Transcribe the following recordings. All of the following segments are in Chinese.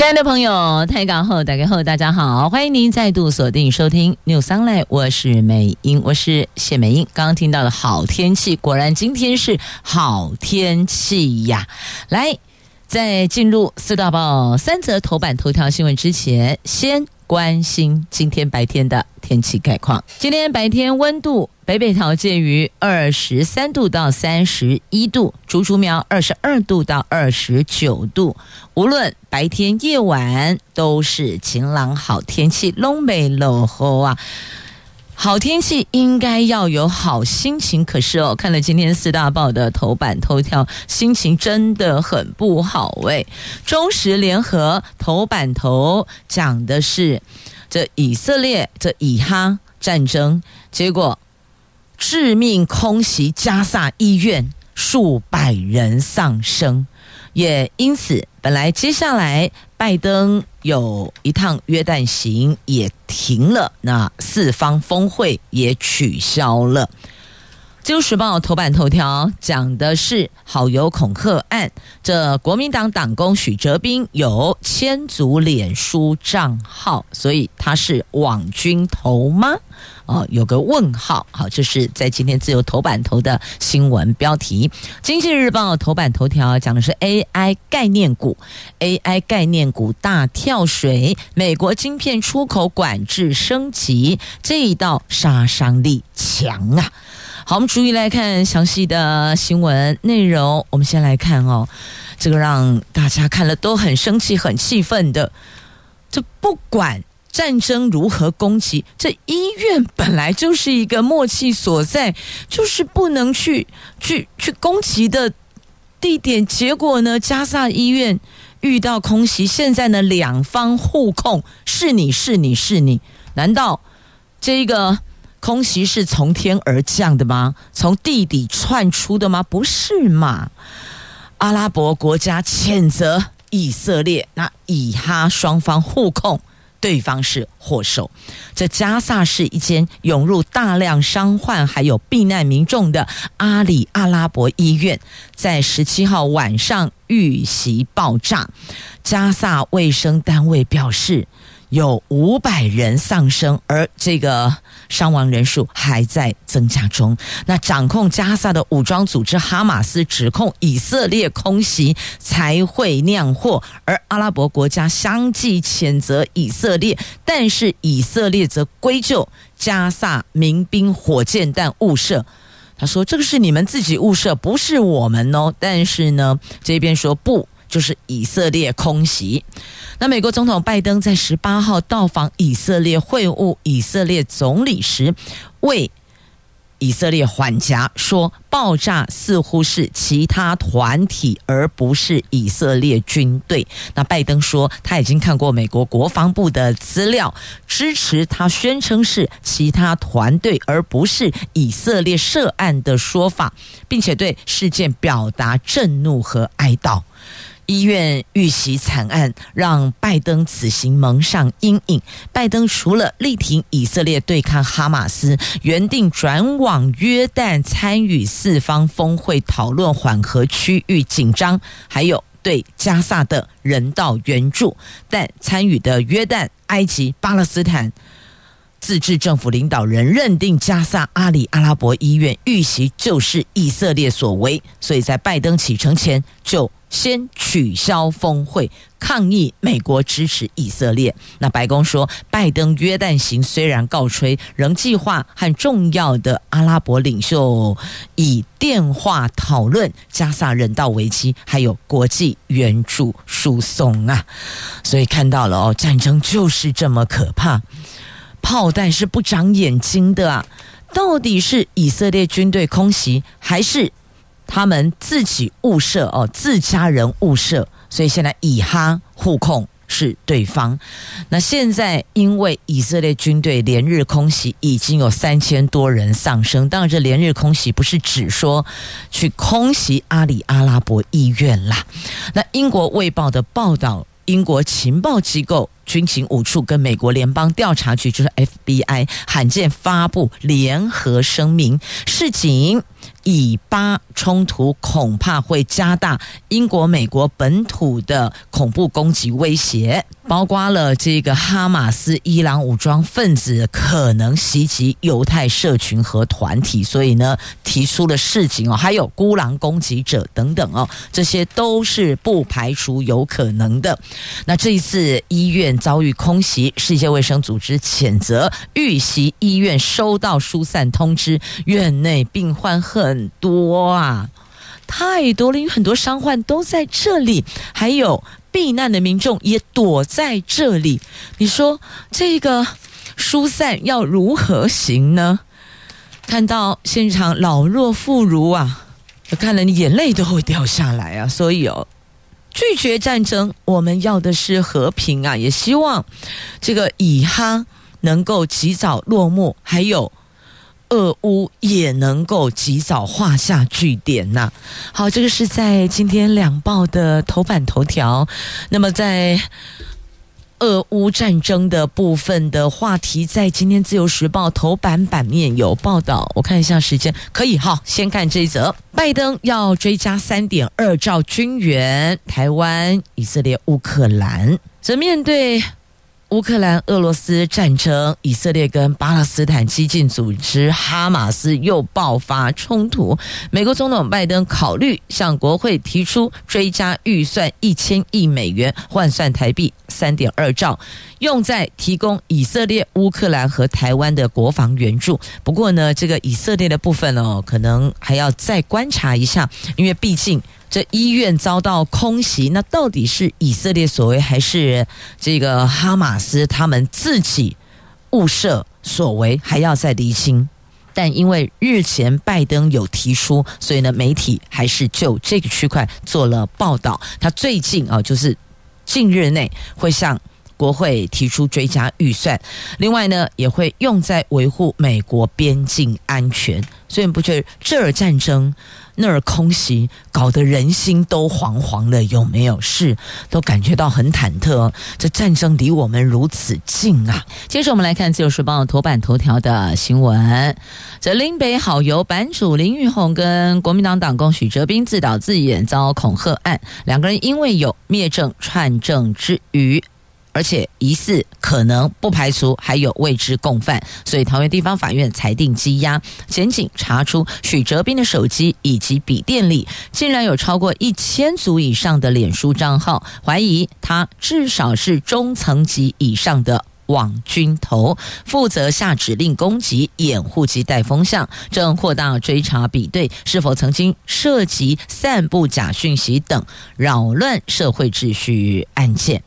亲爱的朋友，台港后打开后，大家好，欢迎您再度锁定收听 News Online，我是美英，我是谢美英。刚刚听到的好天气，果然今天是好天气呀！来，在进入四大报三则头版头条新闻之前，先关心今天白天的天气概况。今天白天温度。北北桃介于二十三度到三十一度，竹竹苗二十二度到二十九度。无论白天夜晚都是晴朗好天气，拢没落后啊！好天气应该要有好心情，可是哦，看了今天四大报的头版头条，心情真的很不好喂。中时联合头版头讲的是这以色列这以哈战争，结果。致命空袭加萨医院，数百人丧生，也因此，本来接下来拜登有一趟约旦行也停了，那四方峰会也取消了。自由时报头版头条讲的是好友恐吓案，这国民党党工许哲斌有千组脸书账号，所以他是网军头吗？哦，有个问号。好，这是在今天自由头版头的新闻标题。经济日报头版头条讲的是 AI 概念股，AI 概念股大跳水，美国晶片出口管制升级，这一道杀伤力强啊。好，我们逐一来看详细的新闻内容。我们先来看哦，这个让大家看了都很生气、很气愤的。这不管战争如何攻击，这医院本来就是一个默契所在，就是不能去去去攻击的地点。结果呢，加萨医院遇到空袭，现在呢，两方互控，是你是你是你，难道这个？空袭是从天而降的吗？从地底窜出的吗？不是嘛？阿拉伯国家谴责以色列，那以哈双方互控，对方是祸首。这加萨是一间涌入大量伤患还有避难民众的阿里阿拉伯医院，在十七号晚上遇袭爆炸。加萨卫生单位表示。有五百人丧生，而这个伤亡人数还在增加中。那掌控加萨的武装组织哈马斯指控以色列空袭才会酿祸，而阿拉伯国家相继谴责以色列，但是以色列则归咎加萨民兵火箭弹误射。他说：“这个是你们自己误射，不是我们哦。”但是呢，这边说不。就是以色列空袭。那美国总统拜登在十八号到访以色列会晤以色列总理时，为以色列缓颊，说爆炸似乎是其他团体，而不是以色列军队。那拜登说他已经看过美国国防部的资料，支持他宣称是其他团队，而不是以色列涉案的说法，并且对事件表达震怒和哀悼。医院遇袭惨案让拜登此行蒙上阴影。拜登除了力挺以色列对抗哈马斯，原定转往约旦参与四方峰会讨论缓和区域紧张，还有对加萨的人道援助，但参与的约旦、埃及、巴勒斯坦自治政府领导人认定加萨阿里阿拉伯医院遇袭就是以色列所为，所以在拜登启程前就。先取消峰会，抗议美国支持以色列。那白宫说，拜登约旦行虽然告吹，仍计划和重要的阿拉伯领袖以电话讨论加萨人道危机，还有国际援助输送啊。所以看到了哦，战争就是这么可怕，炮弹是不长眼睛的啊！到底是以色列军队空袭，还是？他们自己误射哦，自家人误射，所以现在以哈互控是对方。那现在因为以色列军队连日空袭，已经有三千多人丧生。当然，这连日空袭不是指说去空袭阿里阿拉伯医院啦。那英国卫报的报道，英国情报机构。军情五处跟美国联邦调查局，就是 FBI，罕见发布联合声明，示警以巴冲突恐怕会加大英国、美国本土的恐怖攻击威胁，包括了这个哈马斯、伊朗武装分子可能袭击犹太社群和团体，所以呢，提出了示警哦，还有孤狼攻击者等等哦，这些都是不排除有可能的。那这一次医院。遭遇空袭，世界卫生组织谴责遇袭医院收到疏散通知，院内病患很多啊，太多了，因为很多伤患都在这里，还有避难的民众也躲在这里。你说这个疏散要如何行呢？看到现场老弱妇孺啊，看了你眼泪都会掉下来啊，所以哦。拒绝战争，我们要的是和平啊！也希望这个以哈能够及早落幕，还有俄乌也能够及早画下句点呐、好，这个是在今天两报的头版头条。那么在。俄乌战争的部分的话题，在今天《自由时报》头版版面有报道。我看一下时间，可以哈。先看这一则：拜登要追加三点二兆军援，台湾、以色列、乌克兰则面对。乌克兰、俄罗斯战争，以色列跟巴勒斯坦激进组织哈马斯又爆发冲突。美国总统拜登考虑向国会提出追加预算一千亿美元，换算台币三点二兆，用在提供以色列、乌克兰和台湾的国防援助。不过呢，这个以色列的部分哦，可能还要再观察一下，因为毕竟。这医院遭到空袭，那到底是以色列所为，还是这个哈马斯他们自己误射所为，还要再厘清。但因为日前拜登有提出，所以呢，媒体还是就这个区块做了报道。他最近啊，就是近日内会向国会提出追加预算，另外呢，也会用在维护美国边境安全。所以你不觉得这儿战争？那儿空袭，搞得人心都惶惶的，有没有？事，都感觉到很忐忑。这战争离我们如此近啊！接着我们来看《自由时报》头版头条的新闻：这林北好游版主林玉红跟国民党党工许哲斌自导自演遭恐吓案，两个人因为有灭证串证之余。而且疑似可能不排除还有未知共犯，所以桃园地方法院裁定羁押。检警查出许哲斌的手机以及笔电里竟然有超过一千组以上的脸书账号，怀疑他至少是中层级以上的网军头，负责下指令攻击、掩护及带风向，正扩大追查比对是否曾经涉及散布假讯息等扰乱社会秩序案件。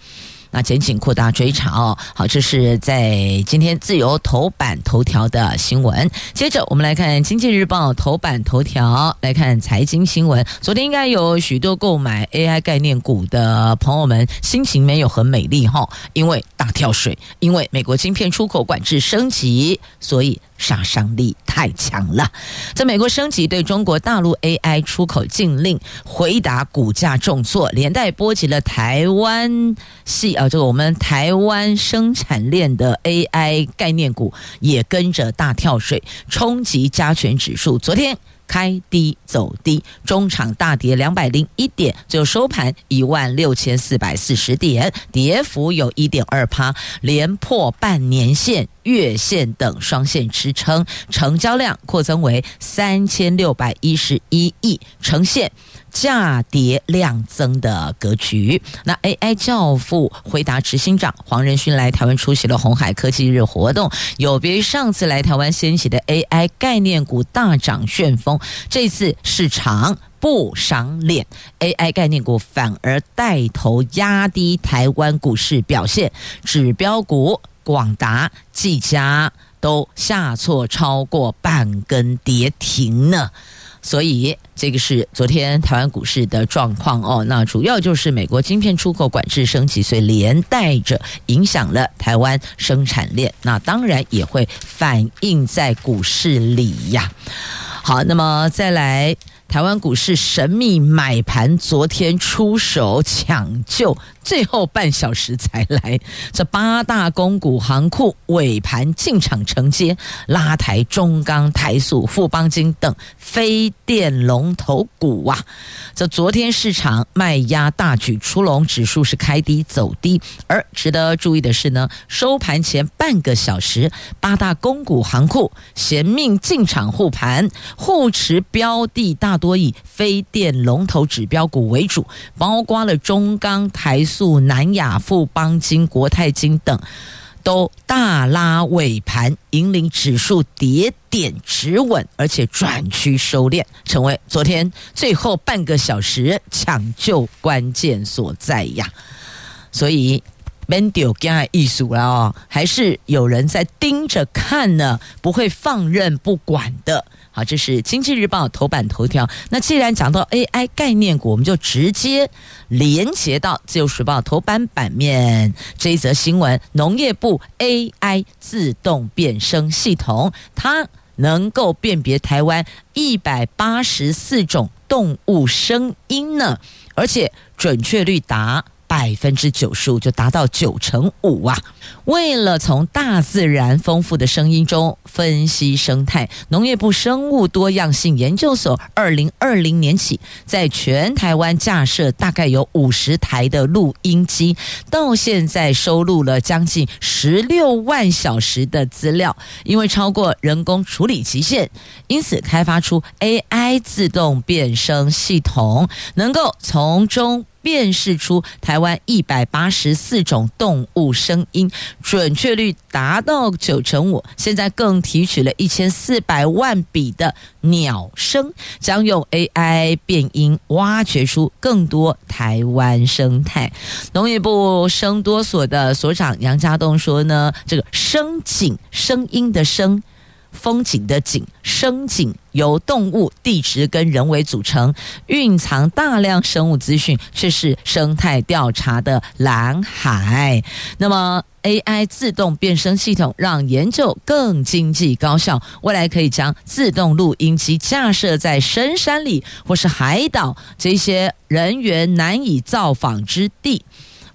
那检警扩大追查哦，好，这是在今天自由头版头条的新闻。接着我们来看经济日报头版头条，来看财经新闻。昨天应该有许多购买 AI 概念股的朋友们心情没有很美丽哈，因为大跳水，因为美国晶片出口管制升级，所以。杀伤力太强了，在美国升级对中国大陆 AI 出口禁令，回答股价重挫，连带波及了台湾系啊，这个我们台湾生产链的 AI 概念股也跟着大跳水，冲击加权指数。昨天。开低走低，中场大跌两百零一点，就收盘一万六千四百四十点，跌幅有一点二趴，连破半年线、月线等双线支撑，成交量扩增为三千六百一十一亿，呈现。价跌量增的格局。那 AI 教父回答执行长黄仁勋来台湾出席了鸿海科技日活动，有别于上次来台湾掀起的 AI 概念股大涨旋风，这次市场不赏脸，AI 概念股反而带头压低台湾股市表现，指标股广达、技嘉都下挫超过半根跌停呢。所以这个是昨天台湾股市的状况哦。那主要就是美国晶片出口管制升级，所以连带着影响了台湾生产链。那当然也会反映在股市里呀。好，那么再来。台湾股市神秘买盘，昨天出手抢救，最后半小时才来。这八大公股行库尾盘进场承接，拉抬中钢、台塑、富邦金等非电龙头股啊。这昨天市场卖压大举出笼，指数是开低走低。而值得注意的是呢，收盘前半个小时，八大公股行库衔命进场护盘，护持标的大。多以非电龙头指标股为主，包括了中钢、台塑、南亚、富邦金、国泰金等，都大拉尾盘，引领指数跌点止稳，而且转趋收敛，成为昨天最后半个小时抢救关键所在呀。所以没丢惊艺术了哦，还是有人在盯着看呢，不会放任不管的。好，这是《经济日报》头版头条。那既然讲到 AI 概念股，我们就直接连接到《自由时报》头版版面这一则新闻：农业部 AI 自动变声系统，它能够辨别台湾一百八十四种动物声音呢，而且准确率达。百分之九十五就达到九成五啊！为了从大自然丰富的声音中分析生态，农业部生物多样性研究所二零二零年起，在全台湾架设大概有五十台的录音机，到现在收录了将近十六万小时的资料。因为超过人工处理极限，因此开发出 AI 自动变声系统，能够从中。辨识出台湾一百八十四种动物声音，准确率达到九成五。现在更提取了一千四百万笔的鸟声，将用 AI 变音，挖掘出更多台湾生态。农业部声多所的所长杨家栋说呢，这个声景声音的声。风景的景，声景由动物、地质跟人为组成，蕴藏大量生物资讯，却是生态调查的蓝海。那么，AI 自动变声系统让研究更经济高效，未来可以将自动录音机架设在深山里或是海岛这些人员难以造访之地。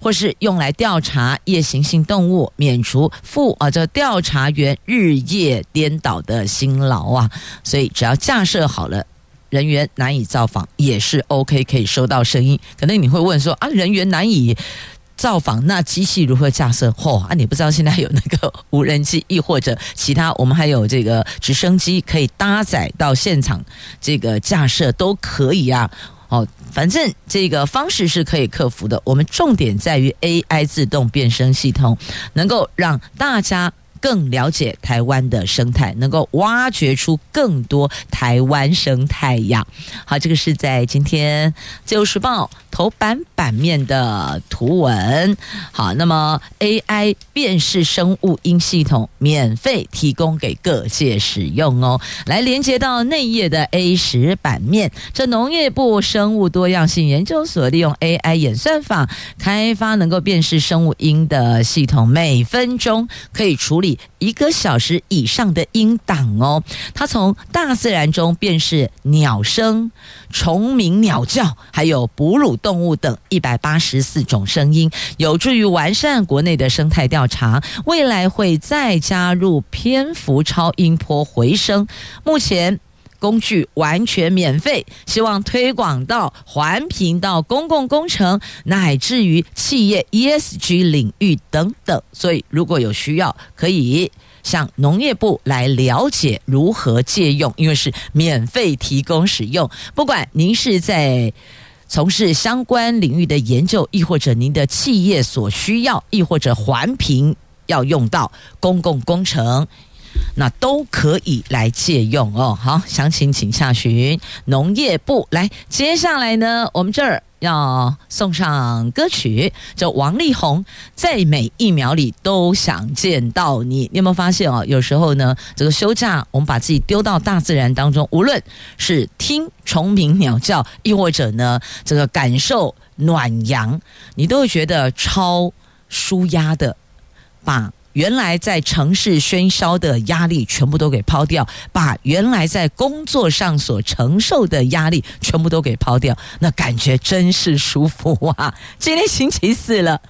或是用来调查夜行性动物，免除副啊这调查员日夜颠倒的辛劳啊，所以只要架设好了，人员难以造访也是 OK，可以收到声音。可能你会问说啊，人员难以造访，那机器如何架设？嚯啊，你不知道现在有那个无人机，亦或者其他，我们还有这个直升机可以搭载到现场，这个架设都可以啊。哦，反正这个方式是可以克服的。我们重点在于 AI 自动变声系统，能够让大家更了解台湾的生态，能够挖掘出更多台湾生态呀。好，这个是在今天《自由时报》头版版面的图文。好，那么 AI 辨识生物音系统免费提供给各界使用哦。来连接到内页的 A 十版面，这农业部生物多样性研究所利用 AI 演算法开发能够辨识生物音的系统，每分钟可以处理。一个小时以上的音档哦，它从大自然中便是鸟声、虫鸣、鸟叫，还有哺乳动物等一百八十四种声音，有助于完善国内的生态调查。未来会再加入蝙蝠超音波回声。目前。工具完全免费，希望推广到环评、到公共工程，乃至于企业 ESG 领域等等。所以，如果有需要，可以向农业部来了解如何借用，因为是免费提供使用。不管您是在从事相关领域的研究，亦或者您的企业所需要，亦或者环评要用到公共工程。那都可以来借用哦。好，详情请下询农业部。来，接下来呢，我们这儿要送上歌曲，叫王力宏，在每一秒里都想见到你。你有没有发现哦？有时候呢，这个休假，我们把自己丢到大自然当中，无论是听虫鸣鸟叫，亦或者呢，这个感受暖阳，你都会觉得超舒压的，把。原来在城市喧嚣的压力全部都给抛掉，把原来在工作上所承受的压力全部都给抛掉，那感觉真是舒服啊！今天星期四了，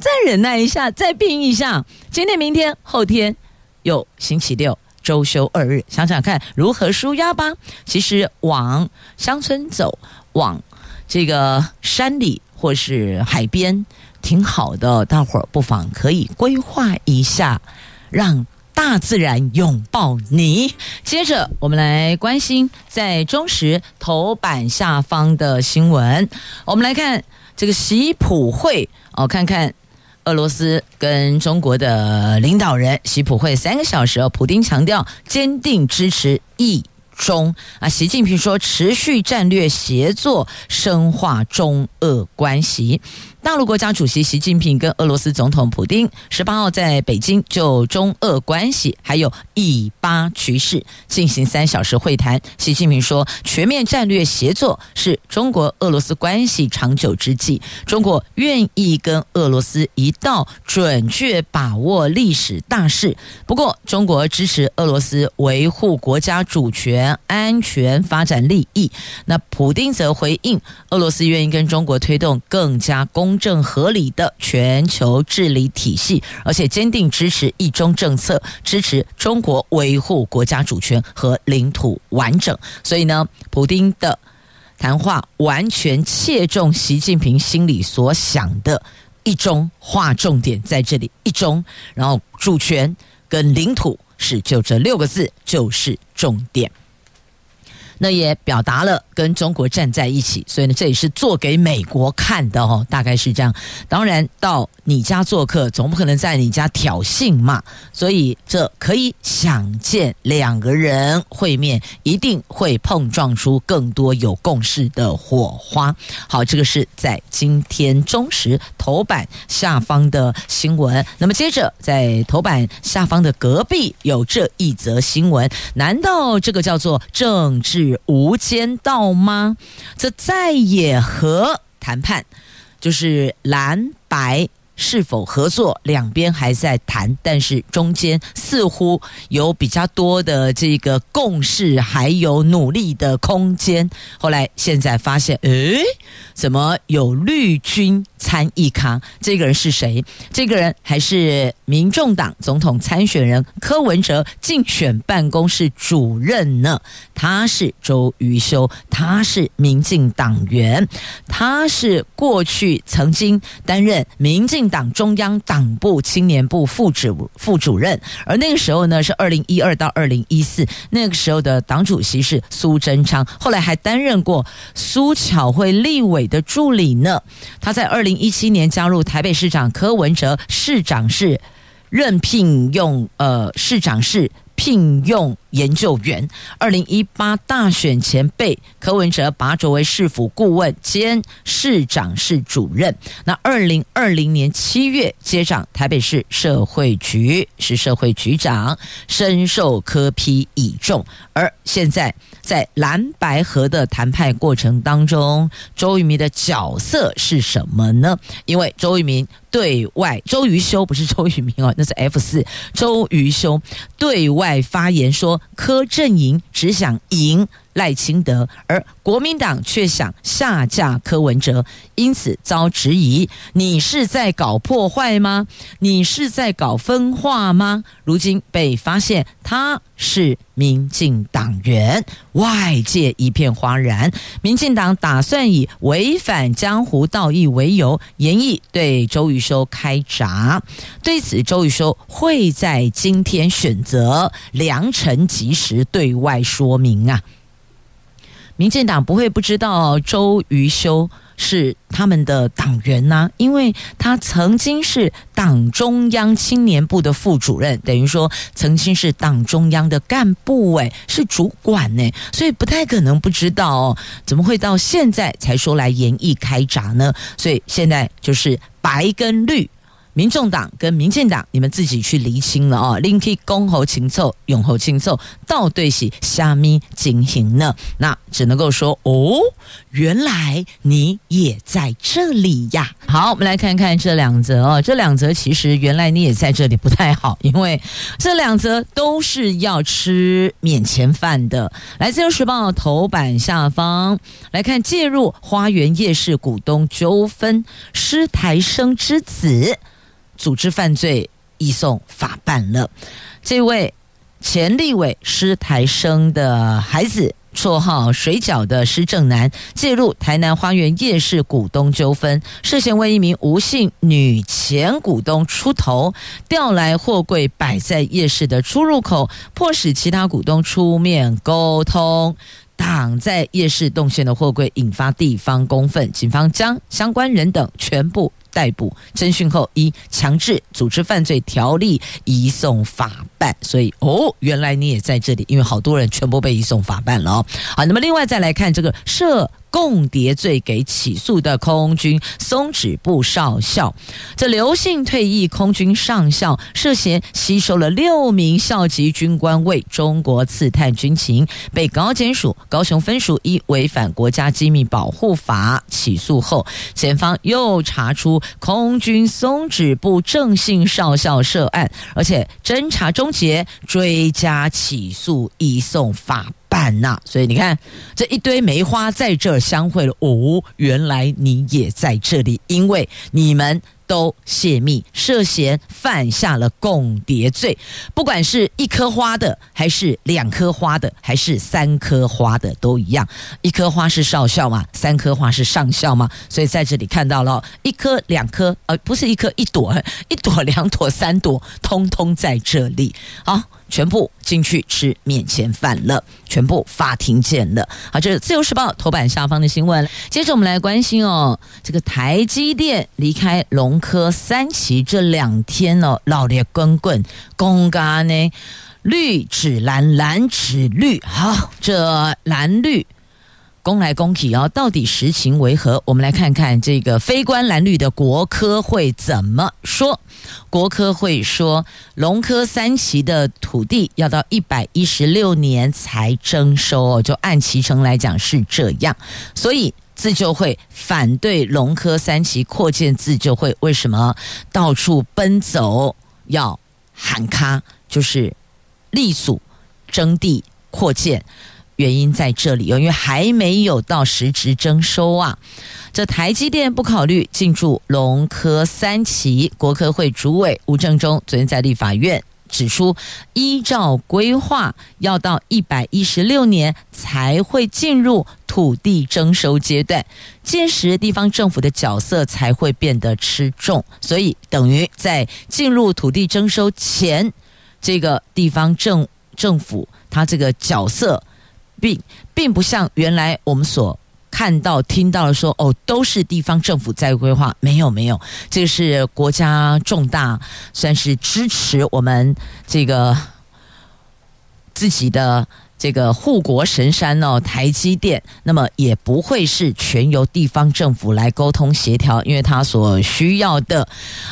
再忍耐一下，再拼一下。今天、明天、后天又星期六，周休二日，想想看如何舒压吧。其实往乡村走，往这个山里或是海边。挺好的，大伙儿不妨可以规划一下，让大自然拥抱你。接着，我们来关心在中时头版下方的新闻。我们来看这个习普会哦，看看俄罗斯跟中国的领导人习普会三个小时，普丁强调坚定支持一中啊。习近平说，持续战略协作，深化中俄关系。大陆国家主席习近平跟俄罗斯总统普丁十八号在北京就中俄关系还有以巴局势进行三小时会谈。习近平说，全面战略协作是中国俄罗斯关系长久之计，中国愿意跟俄罗斯一道准确把握历史大势。不过，中国支持俄罗斯维护国家主权、安全、发展利益。那普丁则回应，俄罗斯愿意跟中国推动更加公。正合理的全球治理体系，而且坚定支持一中政策，支持中国维护国家主权和领土完整。所以呢，普丁的谈话完全切中习近平心里所想的“一中”，划重点在这里“一中”，然后主权跟领土是就这六个字就是重点。那也表达了跟中国站在一起，所以呢，这也是做给美国看的哦，大概是这样。当然，到你家做客，总不可能在你家挑衅嘛，所以这可以想见，两个人会面一定会碰撞出更多有共识的火花。好，这个是在今天中时头版下方的新闻。那么接着，在头版下方的隔壁有这一则新闻，难道这个叫做政治？无间道吗？这再也和谈判，就是蓝白。是否合作？两边还在谈，但是中间似乎有比较多的这个共识，还有努力的空间。后来现在发现，诶，怎么有绿军参议康？这个人是谁？这个人还是民众党总统参选人柯文哲竞选办公室主任呢？他是周瑜修，他是民进党员，他是过去曾经担任民进。党中央党部青年部副主副主任，而那个时候呢，是二零一二到二零一四，那个时候的党主席是苏贞昌，后来还担任过苏巧慧立委的助理呢。他在二零一七年加入台北市长柯文哲市长室，任聘用呃市长室。聘用研究员，二零一八大选前被柯文哲拔擢为市府顾问兼市长室主任。那二零二零年七月接掌台北市社会局，是社会局长，深受柯批倚重。而现在在蓝白合的谈判过程当中，周渝民的角色是什么呢？因为周渝民。对外，周瑜修不是周渝民哦，那是 F 四。周瑜修对外发言说，柯阵营只想赢。赖清德，而国民党却想下架柯文哲，因此遭质疑：你是在搞破坏吗？你是在搞分化吗？如今被发现他是民进党员，外界一片哗然。民进党打算以违反江湖道义为由，严议对周瑜修开闸。对此，周瑜修会在今天选择良辰吉时对外说明啊。民进党不会不知道周瑜修是他们的党员呐、因为他曾经是党中央青年部的副主任，等于说曾经是党中央的干部，诶，是主管呢，所以不太可能不知道哦，怎么会到现在才说来研议开闸呢？所以现在就是白跟绿。民众党跟民进党，你们自己去厘清了哦。Linky 公侯情凑，永侯情凑，到底是虾米情形呢？那只能够说哦，原来你也在这里呀。好，我们来看看这两则哦。这两则其实原来你也在这里不太好，因为这两则都是要吃免钱饭的。来自《时报》头版下方来看，介入花园夜市股东纠纷，施台生之子。组织犯罪移送法办了。这位前立委施台生的孩子，绰号“水饺”的施正南，介入台南花园夜市股东纠纷，涉嫌为一名吴姓女前股东出头，调来货柜摆在夜市的出入口，迫使其他股东出面沟通，挡在夜市动线的货柜，引发地方公愤，警方将相关人等全部。逮捕侦讯后，依强制组织犯罪条例移送法办。所以哦，原来你也在这里，因为好多人全部被移送法办了哦。好，那么另外再来看这个涉。共谍罪给起诉的空军松指部少校，这刘姓退役空军上校涉嫌吸收了六名校级军官为中国刺探军情，被高检署高雄分署依违反国家机密保护法起诉后，检方又查出空军松指部郑姓少校涉案，而且侦查终结，追加起诉，移送法。办呐，所以你看这一堆梅花在这儿相会了哦，原来你也在这里，因为你们都泄密，涉嫌犯下了共谍罪，不管是一颗花的，还是两颗花的，还是三颗花的，都一样。一颗花是少校嘛，三颗花是上校嘛，所以在这里看到了一颗、两颗，呃，不是一颗，一朵，一朵、两朵、三朵，通通在这里，好。全部进去吃免钱饭了，全部法庭见了。好，这是《自由时报》头版下方的新闻。接着我们来关心哦，这个台积电离开龙科三期这两天哦，老烈滚滚，公嘎呢，绿指蓝，蓝指绿。好，这蓝绿。攻来攻去哦，到底实情为何？我们来看看这个非关蓝绿的国科会怎么说。国科会说，龙科三期的土地要到一百一十六年才征收哦，就按期程来讲是这样。所以自救会反对龙科三期扩建自救会，为什么到处奔走要喊卡？就是力阻征地扩建。原因在这里哦，因为还没有到实质征收啊。这台积电不考虑进驻龙科三期，国科会主委吴正中昨天在立法院指出，依照规划，要到一百一十六年才会进入土地征收阶段，届时地方政府的角色才会变得吃重，所以等于在进入土地征收前，这个地方政政府它这个角色。并并不像原来我们所看到、听到的说，哦，都是地方政府在规划。没有，没有，这个是国家重大，算是支持我们这个自己的这个护国神山哦，台积电。那么也不会是全由地方政府来沟通协调，因为它所需要的，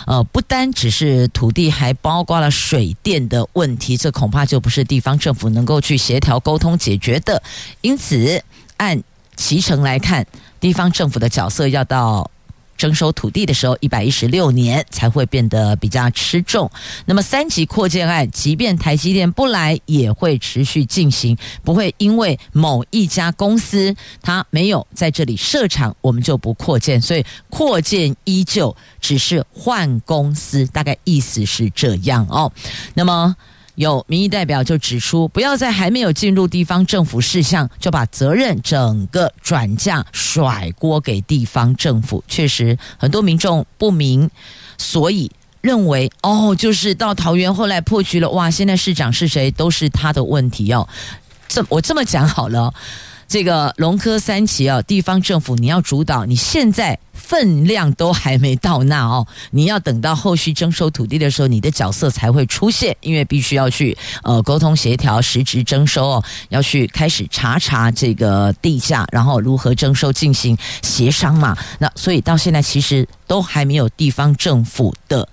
呃，不单只是土地，还包括了水电的问题。这恐怕就不是地方政府能够去协调沟通解决的。因此，按其程来看，地方政府的角色要到征收土地的时候，一百一十六年才会变得比较吃重。那么三级扩建案，即便台积电不来，也会持续进行，不会因为某一家公司它没有在这里设厂，我们就不扩建。所以扩建依旧，只是换公司，大概意思是这样哦。那么。有民意代表就指出，不要在还没有进入地方政府事项，就把责任整个转嫁甩锅给地方政府。确实，很多民众不明，所以认为哦，就是到桃园后来破局了，哇，现在市长是谁都是他的问题哦。这我这么讲好了，这个龙科三期啊，地方政府你要主导，你现在分量都还没到那哦，你要等到后续征收土地的时候，你的角色才会出现，因为必须要去呃沟通协调实质征收哦，要去开始查查这个地价，然后如何征收进行协商嘛。那所以到现在其实都还没有地方政府的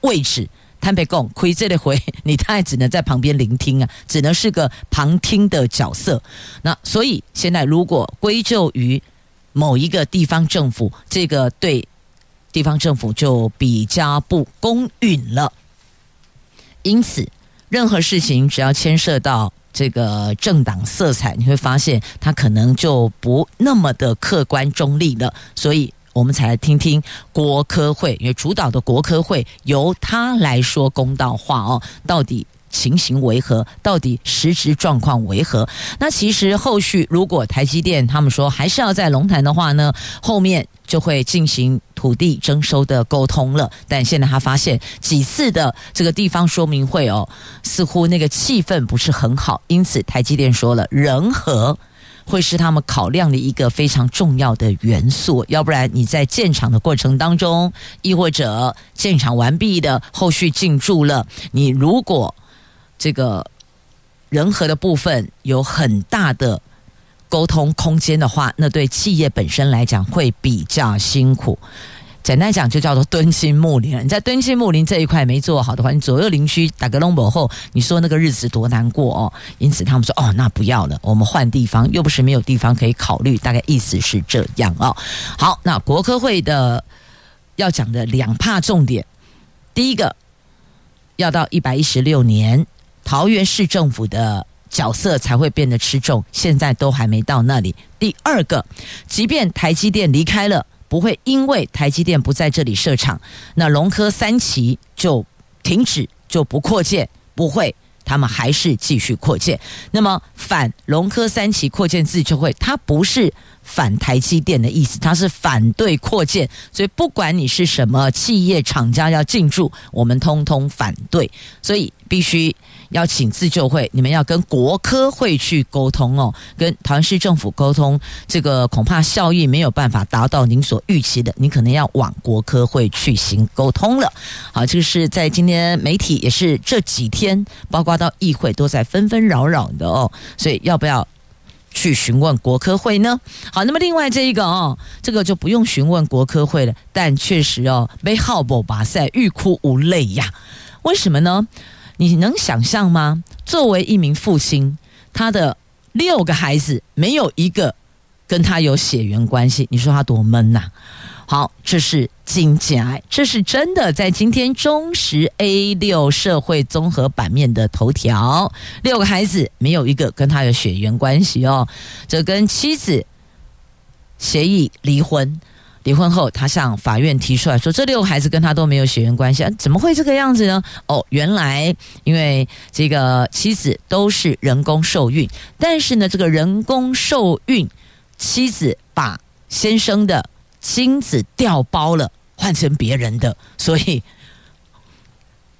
位置。坦白讲，亏这的回，你他也只能在旁边聆听啊，只能是个旁听的角色。那所以现在如果归咎于某一个地方政府，这个对地方政府就比较不公允了。因此，任何事情只要牵涉到这个政党色彩，你会发现它可能就不那么的客观中立了。所以。我们才来听听国科会，因为主导的国科会由他来说公道话哦，到底情形为何？到底实质状况为何？那其实后续如果台积电他们说还是要在龙潭的话呢，后面就会进行土地征收的沟通了。但现在他发现几次的这个地方说明会哦，似乎那个气氛不是很好，因此台积电说了人和。会是他们考量的一个非常重要的元素，要不然你在建厂的过程当中，亦或者建厂完毕的后续进驻了，你如果这个人和的部分有很大的沟通空间的话，那对企业本身来讲会比较辛苦。简单讲，就叫做敦亲睦邻。你在敦亲睦邻这一块没做好的话，你左右邻居打个龙伯后，你说那个日子多难过哦。因此他们说，哦，那不要了，我们换地方，又不是没有地方可以考虑。大概意思是这样哦。好，那国科会的要讲的两怕重点，第一个要到一百一十六年，桃园市政府的角色才会变得吃重，现在都还没到那里。第二个，即便台积电离开了。不会因为台积电不在这里设厂，那龙科三期就停止，就不扩建，不会，他们还是继续扩建。那么反龙科三期扩建自救会，它不是反台积电的意思，它是反对扩建。所以不管你是什么企业厂家要进驻，我们通通反对。所以必须。要请自救会，你们要跟国科会去沟通哦，跟桃园市政府沟通，这个恐怕效益没有办法达到您所预期的，你可能要往国科会去行沟通了。好，这个是在今天媒体也是这几天，包括到议会都在纷纷扰扰的哦，所以要不要去询问国科会呢？好，那么另外这一个哦，这个就不用询问国科会了，但确实哦，被浩博巴塞欲哭无泪呀，为什么呢？你能想象吗？作为一名父亲，他的六个孩子没有一个跟他有血缘关系，你说他多闷呐、好，这是金家，这是真的，在今天中时 A 六社会综合版面的头条，六个孩子没有一个跟他有血缘关系哦，这跟妻子协议离婚。离婚后，他向法院提出来说：“这六个孩子跟他都没有血缘关系，怎么会这个样子呢？”哦，原来因为这个妻子都是人工受孕，但是呢，这个人工受孕妻子把先生的亲子调包了，换成别人的，所以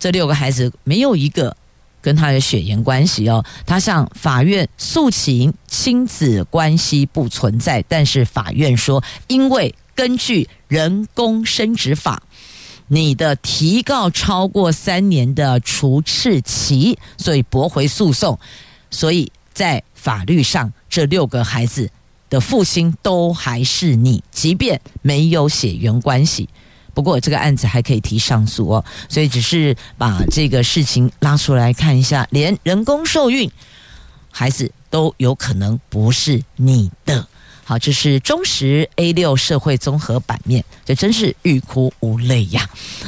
这六个孩子没有一个跟他有血缘关系哦。他向法院诉请亲子关系不存在，但是法院说因为。根据人工生殖法，你的提告超过三年的除斥期，所以驳回诉讼。所以在法律上，这六个孩子的父亲都还是你，即便没有血缘关系。不过这个案子还可以提上诉哦，所以只是把这个事情拉出来看一下，连人工受孕孩子都有可能不是你的。好，这是中实 A 六社会综合版面，这真是欲哭无泪呀。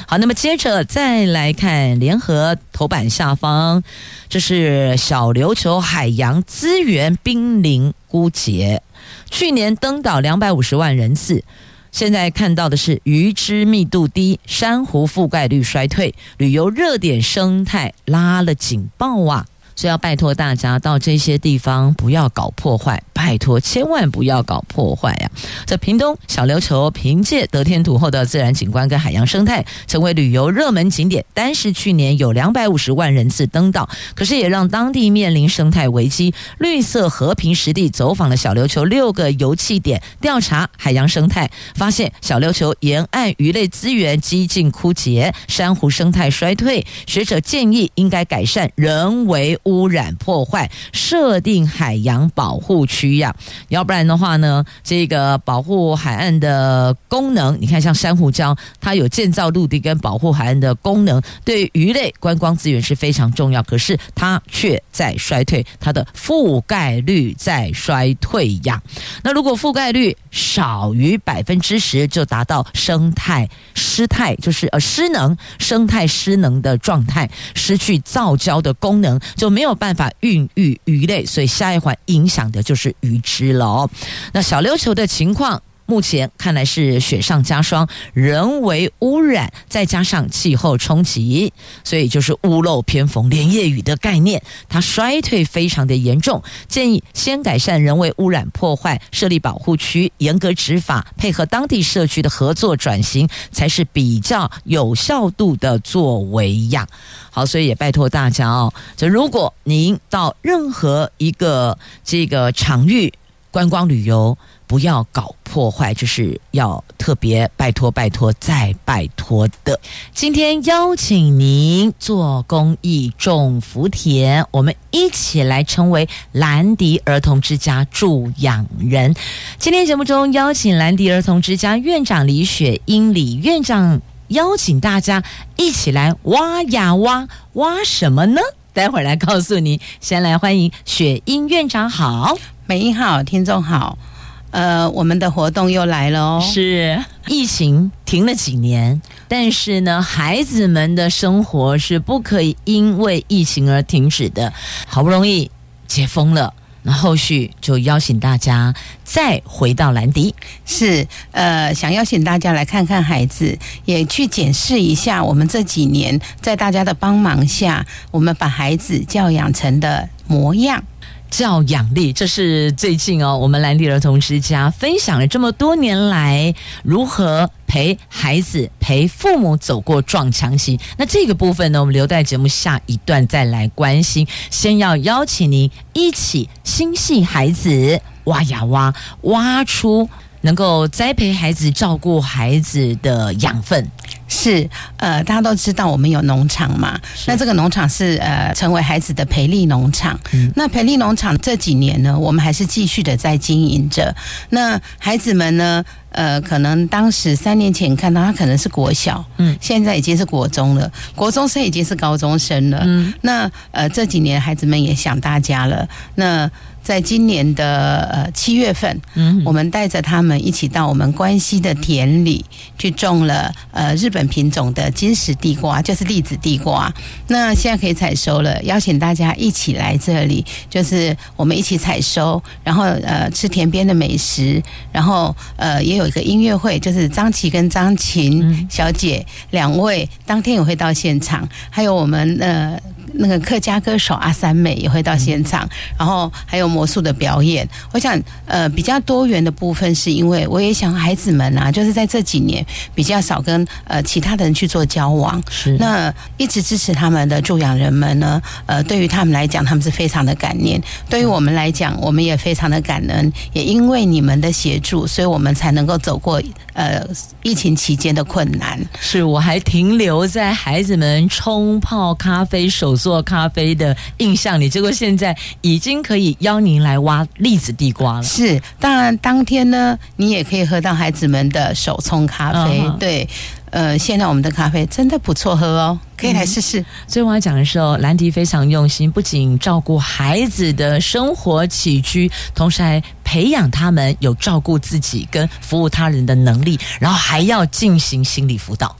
好，那么接着再来看联合头版下方，这是小琉球海洋资源濒临枯竭，去年登岛两百五十万人次，现在看到的是鱼只密度低，珊瑚覆盖率衰退，旅游热点生态拉了警报啊。所以要拜托大家到这些地方不要搞破坏，拜托千万不要搞破坏呀、啊！这屏东小琉球凭借得天独厚的自然景观跟海洋生态，成为旅游热门景点，单是去年有两百五十万人次登岛，可是也让当地面临生态危机。绿色和平实地走访了小琉球六个游憩点，调查海洋生态，发现小琉球沿岸鱼类资源几近枯竭，珊瑚生态衰退。学者建议应该改善人为污染破坏，设定海洋保护区呀，要不然的话呢，这个保护海岸的功能，你看像珊瑚礁，它有建造陆地跟保护海岸的功能，对鱼类观光资源是非常重要，可是它却在衰退，它的覆盖率在衰退呀。那如果覆盖率少于百分之十，就达到生态失态，就是呃失能，生态失能的状态，失去造礁的功能，就没有办法孕育鱼类，所以下一环影响的就是鱼吃了。那小琉球的情况。目前看来是雪上加霜，人为污染，再加上气候冲击，所以就是屋漏偏逢连夜雨的概念，它衰退非常的严重。建议先改善人为污染破坏，设立保护区，严格执法，配合当地社区的合作转型，才是比较有效度的作为呀。好，所以也拜托大家哦，就如果您到任何一个这个场域观光旅游，不要搞破坏，就是要特别拜托、拜托再拜托的。今天邀请您做公益种福田，我们一起来成为兰迪儿童之家助养人。今天节目中邀请兰迪儿童之家院长李雪英李院长，邀请大家一起来挖呀挖，挖什么呢？待会儿来告诉你。先来欢迎雪英院长好，美英好，听众好。呃，我们的活动又来了哦。是，疫情停了几年，但是呢，孩子们的生活是不可以因为疫情而停止的。好不容易解封了，那后续就邀请大家再回到兰迪。是，呃，想邀请大家来看看孩子，也去检视一下我们这几年在大家的帮忙下，我们把孩子教养成的模样。叫养力，这是最近哦，我们蓝迪儿童之家分享了这么多年来如何陪孩子、陪父母走过撞墙期。那这个部分呢，我们留在节目下一段再来关心。先要邀请您一起心系孩子，挖呀挖，挖出能够栽培孩子、照顾孩子的养分。是，呃，大家都知道我们有农场嘛，那这个农场是呃成为孩子的培力农场。嗯，那培力农场这几年呢，我们还是继续的在经营着。那孩子们呢，呃，可能当时三年前看到他可能是国小，嗯，现在已经是国中了，国中生已经是高中生了。嗯，那呃这几年孩子们也想大家了，那。在今年的呃七月份，嗯，我们带着他们一起到我们关西的田里去种了呃日本品种的金石地瓜，就是栗子地瓜。那现在可以采收了，邀请大家一起来这里，就是我们一起采收，然后呃吃田边的美食，然后呃也有一个音乐会，就是张琪跟张琴小姐两位当天也会到现场，还有我们呃。那个客家歌手阿三妹也会到现场，嗯、然后还有魔术的表演。我想，呃，比较多元的部分是因为我也想孩子们啊，就是在这几年比较少跟呃其他的人去做交往。是。那一直支持他们的助养人们呢，呃，对于他们来讲，他们是非常的感念；对于我们来讲，我们也非常的感恩。也因为你们的协助，所以我们才能够走过呃疫情期间的困难。是，我还停留在孩子们冲泡咖啡手做咖啡的印象里，结果现在已经可以邀您来挖栗子地瓜了。是，当然当天呢，你也可以喝到孩子们的手冲咖啡。Uh-huh. 对，呃，现在我们的咖啡真的不错喝哦，可以来试试。嗯，所以我要讲的时候，兰迪非常用心，不仅照顾孩子的生活起居，同时还培养他们有照顾自己跟服务他人的能力，然后还要进行心理辅导。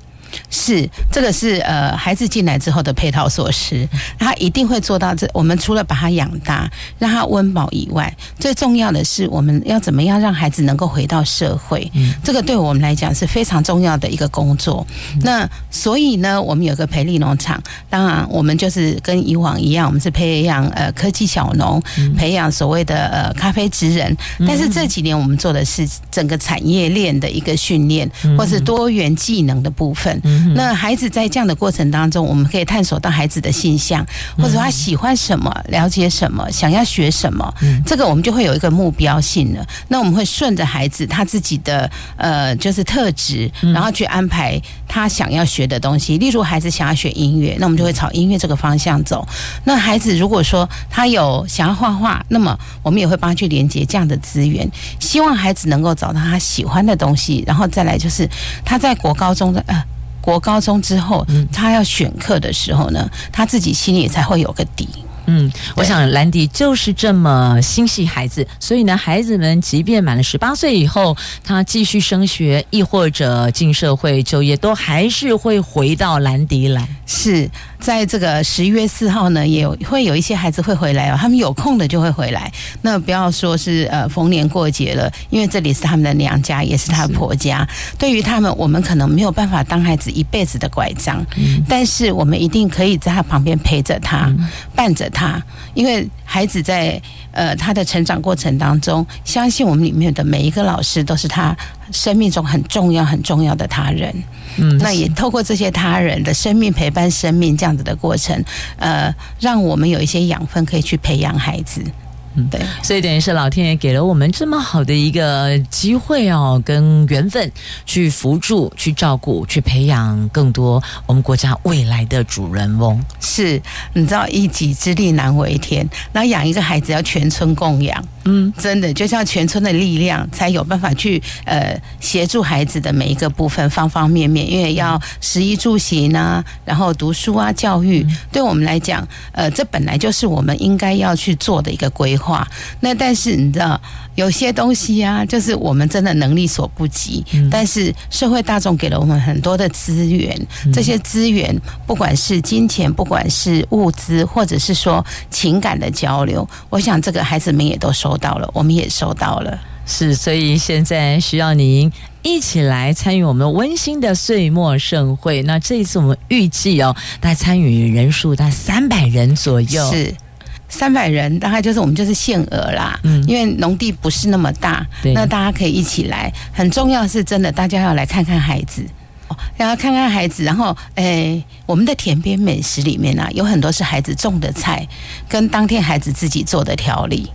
是，这个是呃，孩子进来之后的配套措施，他一定会做到这。我们除了把他养大，让他温饱以外，最重要的是我们要怎么样让孩子能够回到社会。嗯，这个对我们来讲是非常重要的一个工作。那所以呢，我们有个培力农场，当然我们就是跟以往一样，我们是培养呃科技小农，培养所谓的呃咖啡职人。但是这几年我们做的是整个产业链的一个训练，或是多元技能的部分。那孩子在这样的过程当中，我们可以探索到孩子的性向，或者说他喜欢什么、了解什么、想要学什么，这个我们就会有一个目标性了。那我们会顺着孩子他自己的呃，就是特质，然后去安排他想要学的东西。例如，孩子想要学音乐，那我们就会朝音乐这个方向走。那孩子如果说他有想要画画，那么我们也会帮他去连接这样的资源，希望孩子能够找到他喜欢的东西。然后再来就是他在国高中的呃。国高中之后，他要选课的时候呢，他自己心里才会有个底。嗯，我想兰迪就是这么心系孩子，所以呢，孩子们即便满了十八岁以后，他继续升学，亦或者进社会就业，都还是会回到兰迪来。是在这个十一月四号呢，也有会有一些孩子会回来哦，他们有空的就会回来。那不要说是呃逢年过节了，因为这里是他们的娘家，也是他的婆家。对于他们，我们可能没有办法当孩子一辈子的拐杖，嗯，但是我们一定可以在他旁边陪着他，嗯，伴着他。他，因为孩子在呃他的成长过程当中，相信我们里面的每一个老师都是他生命中很重要很重要的他人。嗯，那也透过这些他人的生命陪伴生命这样子的过程，呃，让我们有一些养分可以去培养孩子。嗯，对，所以等于是老天爷给了我们这么好的一个机会哦，跟缘分去扶助、去照顾、去培养更多我们国家未来的主人翁。是，你知道一己之力难为天，那养一个孩子要全村供养。嗯，真的，就像全村的力量，才有办法去呃协助孩子的每一个部分，方方面面。因为要食衣住行啊，然后读书啊，教育，对我们来讲，呃，这本来就是我们应该要去做的一个规划。那但是你知道，有些东西啊，就是我们真的能力所不及。但是社会大众给了我们很多的资源，这些资源不管是金钱，不管是物资，或者是说情感的交流，我想这个孩子们也都收到了，我们也收到了，是，所以现在需要您一起来参与我们温馨的岁末盛会。那这一次我们预计哦，大概参与人数大概三百人左右，是三百人，大概就是我们就是限额啦，嗯，因为农地不是那么大，那大家可以一起来。很重要是真的，大家要来看看孩子。然后看看孩子，然后诶，我们的田边美食里面啊，有很多是孩子种的菜，跟当天孩子自己做的调理，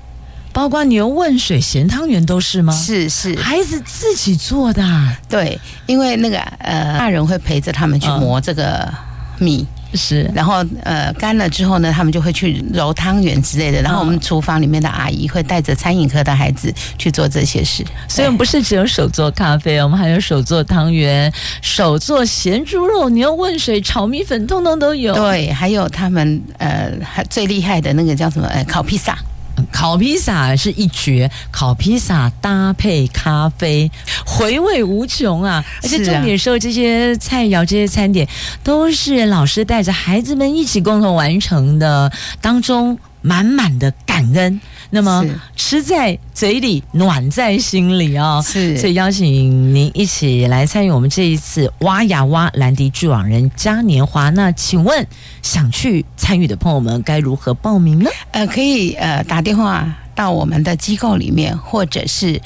包括牛问水、咸汤圆都是吗？是是，孩子自己做的啊。对，因为那个呃，大人会陪着他们去磨这个米。哦是，然后呃干了之后呢，他们就会去揉汤圆之类的。然后我们厨房里面的阿姨会带着餐饮科的孩子去做这些事。所以我们不是只有手做咖啡，我们还有手做汤圆、手做咸猪肉、牛问水、炒米粉，通通都有。对，还有他们呃还最厉害的那个叫什么？呃，烤披萨。烤披萨是一绝，烤披萨搭配咖啡，回味无穷啊！而且重点是，这些菜肴、这些餐点都是老师带着孩子们一起共同完成的，当中满满的感恩。那么吃在嘴里，暖在心里啊、哦！是，所以邀请您一起来参与我们这一次挖呀挖兰迪巨网人嘉年华。那请问想去参与的朋友们该如何报名呢？呃，可以呃打电话到我们的机构里面，或者是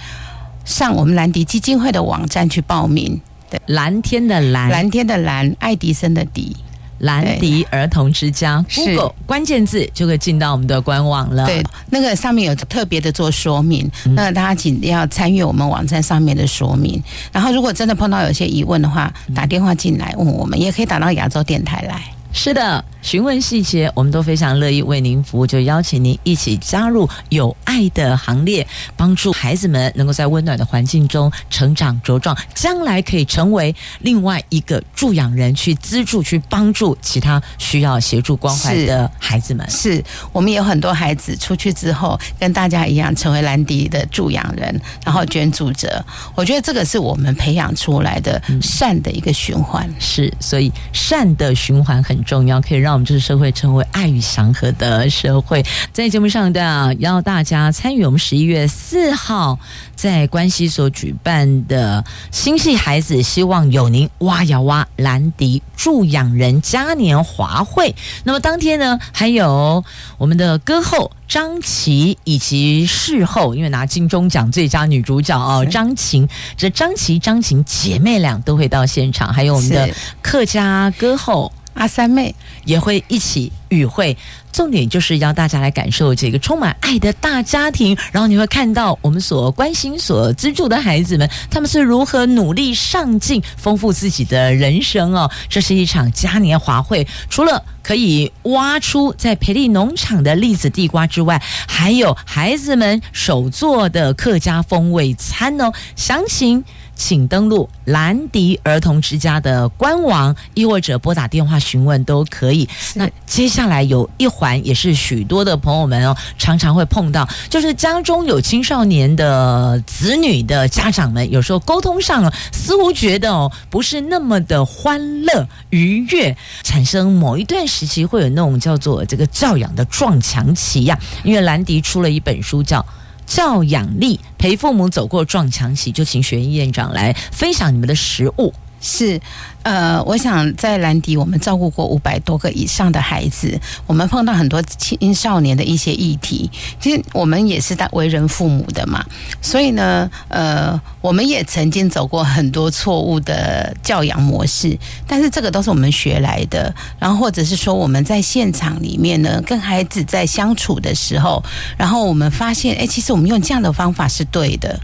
上我们兰迪基金会的网站去报名。对，蓝天的蓝，蓝天的蓝，爱迪生的迪。兰迪儿童之家，Google 关键字就可以进到我们的官网了。对，那个上面有特别的做说明，嗯、那大家请要参与我们网站上面的说明。然后，如果真的碰到有些疑问的话，打电话进来问我们，也可以打到亚洲电台来。是的。询问细节，我们都非常乐意为您服务，就邀请您一起加入有爱的行列，帮助孩子们能够在温暖的环境中成长茁壮，将来可以成为另外一个助养人，去资助、去帮助其他需要协助关怀的孩子们。是，是我们有很多孩子出去之后，跟大家一样成为兰迪的助养人，然后捐助者。我觉得这个是我们培养出来的善的一个循环。嗯、是，所以善的循环很重要，可以让我们这个社会称为爱与祥和的社会。在节目上的邀大家参与我们十一月四号在关西所举办的心系孩子希望有您哇呀哇兰迪助养人嘉年华会。那么当天呢，还有我们的歌后张琪以及事后，因为拿金钟奖最佳女主角哦，张琴，这张琪、张琴姐妹俩都会到现场，还有我们的客家歌后阿三妹也会一起与会。重点就是要大家来感受这个充满爱的大家庭，然后你会看到我们所关心、所资助的孩子们，他们是如何努力上进、丰富自己的人生哦。这是一场嘉年华会，除了可以挖出在培力农场的栗子地瓜之外，还有孩子们手做的客家风味餐哦。详情。请登录兰迪儿童之家的官网，亦或者拨打电话询问都可以。那接下来有一环，也是许多的朋友们哦，常常会碰到，就是家中有青少年的子女的家长们，有时候沟通上似乎觉得哦，不是那么的欢乐愉悦，产生某一段时期会有那种叫做这个教养的撞墙期呀。因为兰迪出了一本书叫。教养力陪父母走过撞墙期，就请学院院长来分享你们的食物。是。呃，我想在兰迪，我们照顾过五百多个以上的孩子，我们碰到很多青少年的一些议题。其实我们也是在为人父母的嘛，所以呢，呃，我们也曾经走过很多错误的教养模式，但是这个都是我们学来的。然后或者是说我们在现场里面呢，跟孩子在相处的时候，然后我们发现，哎，其实我们用这样的方法是对的。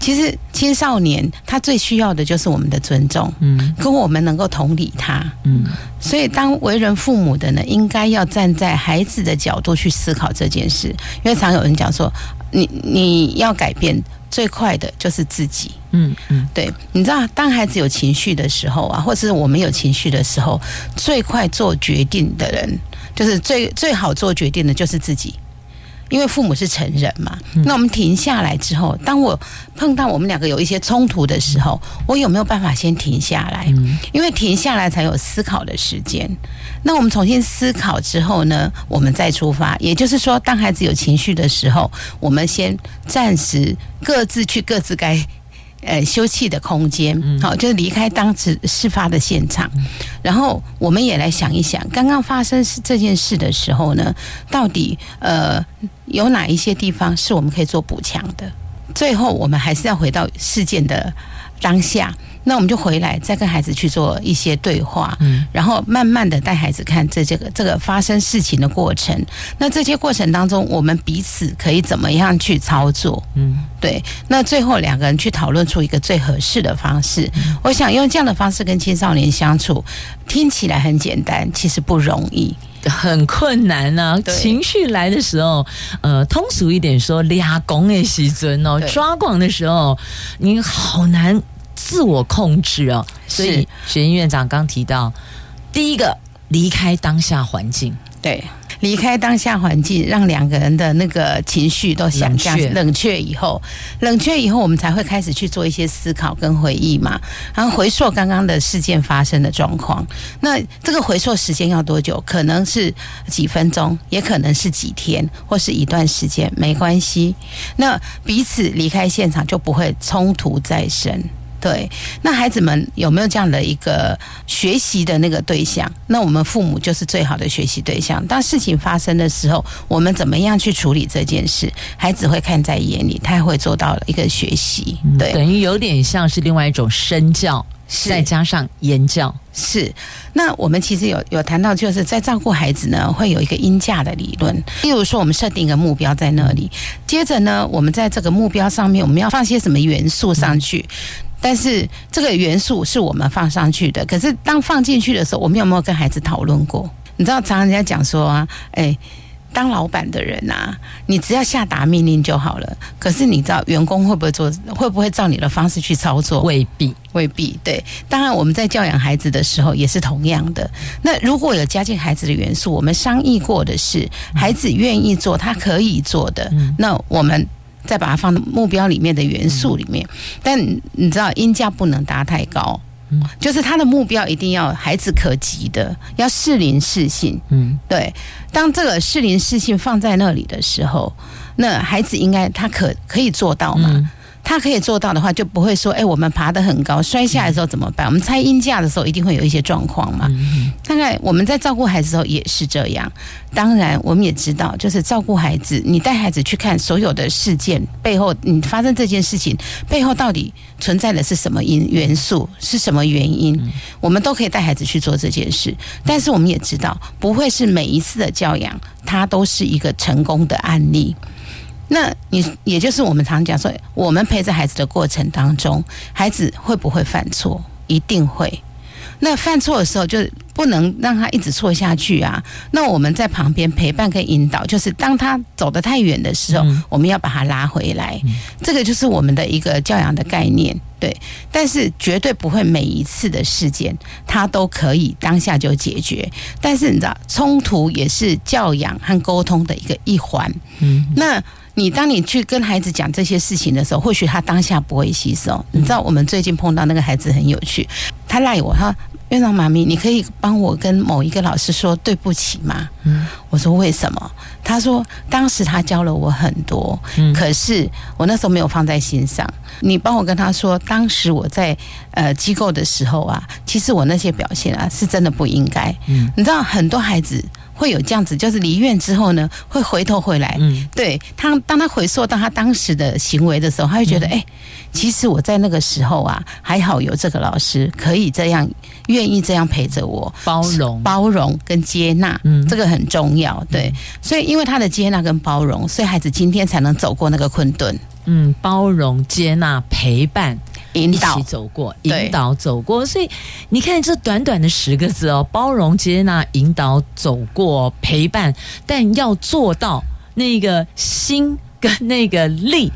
其实青少年他最需要的就是我们的尊重，嗯，跟我们。我们能够同理他，嗯，所以当为人父母的呢，应该要站在孩子的角度去思考这件事，因为常有人讲说，你你要改变最快的就是自己，嗯嗯，对，你知道，当孩子有情绪的时候啊，或者是我们有情绪的时候，最快做决定的人，就是最最好做决定的就是自己。因为父母是成人嘛，那我们停下来之后，当我碰到我们两个有一些冲突的时候，我有没有办法先停下来？因为停下来才有思考的时间。那我们重新思考之后呢，我们再出发。也就是说，当孩子有情绪的时候，我们先暂时各自去各自该。呃，休憩的空间，好，就是离开当时事发的现场，然后我们也来想一想，刚刚发生这件事的时候呢，到底呃有哪一些地方是我们可以做补强的？最后，我们还是要回到事件的当下。那我们就回来，再跟孩子去做一些对话，嗯，然后慢慢的带孩子看这这个这个发生事情的过程。那这些过程当中，我们彼此可以怎么样去操作？嗯，对。那最后两个人去讨论出一个最合适的方式。嗯，我想用这样的方式跟青少年相处，听起来很简单，其实不容易，很困难呐，啊。情绪来的时候，呃，通俗一点说，俩拱也西尊哦，抓狂的时候，你好难。自我控制哦，所以学院院长刚提到，第一个离开当下环境，对，离开当下环境，让两个人的那个情绪都想这样冷却以后，冷却以后，我们才会开始去做一些思考跟回忆嘛，然后回溯刚刚的事件发生的状况。那这个回溯时间要多久？可能是几分钟，也可能是几天，或是一段时间，没关系。那彼此离开现场就不会冲突再生。对，那孩子们有没有这样的一个学习的那个对象？那我们父母就是最好的学习对象。当事情发生的时候，我们怎么样去处理这件事？孩子会看在眼里，他会做到了一个学习。对，等于有点像是另外一种身教，再加上言教。是。那我们其实有有谈到，就是在照顾孩子呢，会有一个因价的理论。例如说，我们设定一个目标在那里，接着呢，我们在这个目标上面，我们要放些什么元素上去？但是这个元素是我们放上去的，可是当放进去的时候，我们有没有跟孩子讨论过？你知道，常常人家讲说啊，哎。当老板的人啊，你只要下达命令就好了。可是你知道员工会不会做？会不会照你的方式去操作？未必，未必。对，当然我们在教养孩子的时候也是同样的。那如果有加进孩子的元素，我们商议过的是孩子愿意做，他可以做的，那我们再把它放到目标里面的元素里面。但你知道，音价不能搭太高。就是他的目标一定要孩子可及的，要适龄适性。嗯，对。当这个适龄适性放在那里的时候，那孩子应该他可可以做到吗？嗯他可以做到的话，就不会说，哎、欸，我们爬得很高，摔下来的时候怎么办？我们拆音架的时候，一定会有一些状况嘛。大概我们在照顾孩子的时候也是这样。当然，我们也知道，就是照顾孩子，你带孩子去看所有的事件背后，你发生这件事情背后到底存在的是什么因元素，是什么原因？我们都可以带孩子去做这件事。但是我们也知道，不会是每一次的教养，它都是一个成功的案例。那你也就是我们常讲说，我们陪着孩子的过程当中，孩子会不会犯错？一定会。那犯错的时候，就不能让他一直错下去啊。那我们在旁边陪伴跟引导，就是当他走得太远的时候，我们要把他拉回来。这个就是我们的一个教养的概念，对。但是绝对不会每一次的事件，他都可以当下就解决。但是你知道，冲突也是教养和沟通的一个一环。嗯，那。你当你去跟孩子讲这些事情的时候，或许他当下不会吸收。你知道，我们最近碰到那个孩子很有趣，他赖我，他说院长妈咪，你可以帮我跟某一个老师说对不起吗？嗯，我说为什么？他说当时他教了我很多，嗯可是我那时候没有放在心上。你帮我跟他说，当时我在呃机构的时候啊，其实我那些表现啊是真的不应该。嗯，你知道很多孩子。会有这样子，就是离院之后呢，会回头回来，嗯，对他，当他回溯到他当时的行为的时候，他会觉得，哎、嗯。欸，其实我在那个时候啊，还好有这个老师可以这样，愿意这样陪着我，包容、包容跟接纳，嗯，这个很重要，对，所以因为他的接纳跟包容，所以孩子今天才能走过那个困顿，嗯，包容、接纳、陪伴。引导走过，引导走过，所以你看这短短的十个字哦，包容、接纳、引导、走过、陪伴，但要做到那个心跟那个力。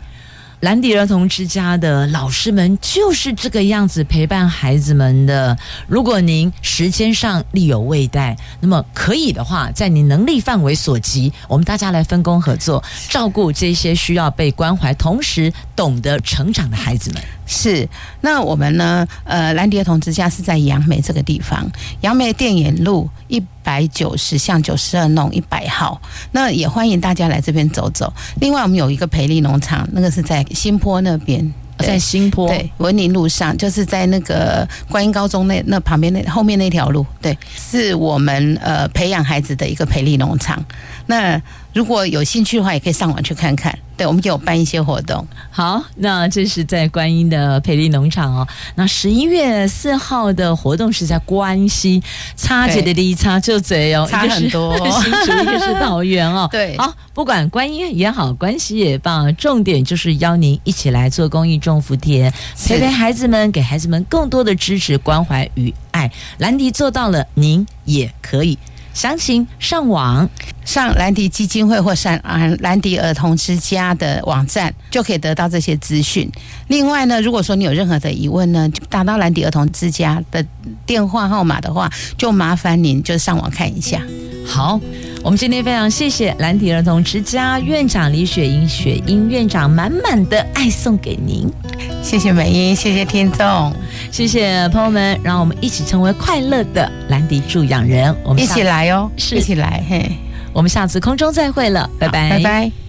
兰迪儿童之家的老师们就是这个样子陪伴孩子们的。如果您时间上力有未逮，那么可以的话，在你能力范围所及，我们大家来分工合作，照顾这些需要被关怀、同时懂得成长的孩子们。是，那我们呢？呃，兰迪儿童之家是在杨梅这个地方，杨梅电眼路一百九十巷九十二弄一百号。那也欢迎大家来这边走走。另外，我们有一个培力农场，那个是在新坡那边，在新坡对文林路上，就是在那个观音高中那那旁边那后面那条路，对，是我们呃培养孩子的一个培力农场。那如果有兴趣的话，也可以上网去看看。对，我们有办一些活动。好，那这是在观音的培力农场哦。那十一月四号的活动是在关西，差姐的离差就嘴哦，差很多。新竹一个是 桃园哦。对，好，不管观音也好，关西也罢，重点就是邀您一起来做公益种福田，陪陪孩子们，给孩子们更多的支持、关怀与爱。兰迪做到了，您也可以。详情上网，上兰迪基金会或上兰迪儿童之家的网站，就可以得到这些资讯。另外呢，如果说你有任何的疑问呢，就打到兰迪儿童之家的电话号码的话，就麻烦您就上网看一下。好，我们今天非常谢谢兰迪儿童之家院长李雪英，雪英院长满满的爱送给您，谢谢美英，谢谢听众，谢谢朋友们，让我们一起成为快乐的兰迪助养人，我们一起来哦，是。一起来嘿，我们下次空中再会了，拜拜，拜拜。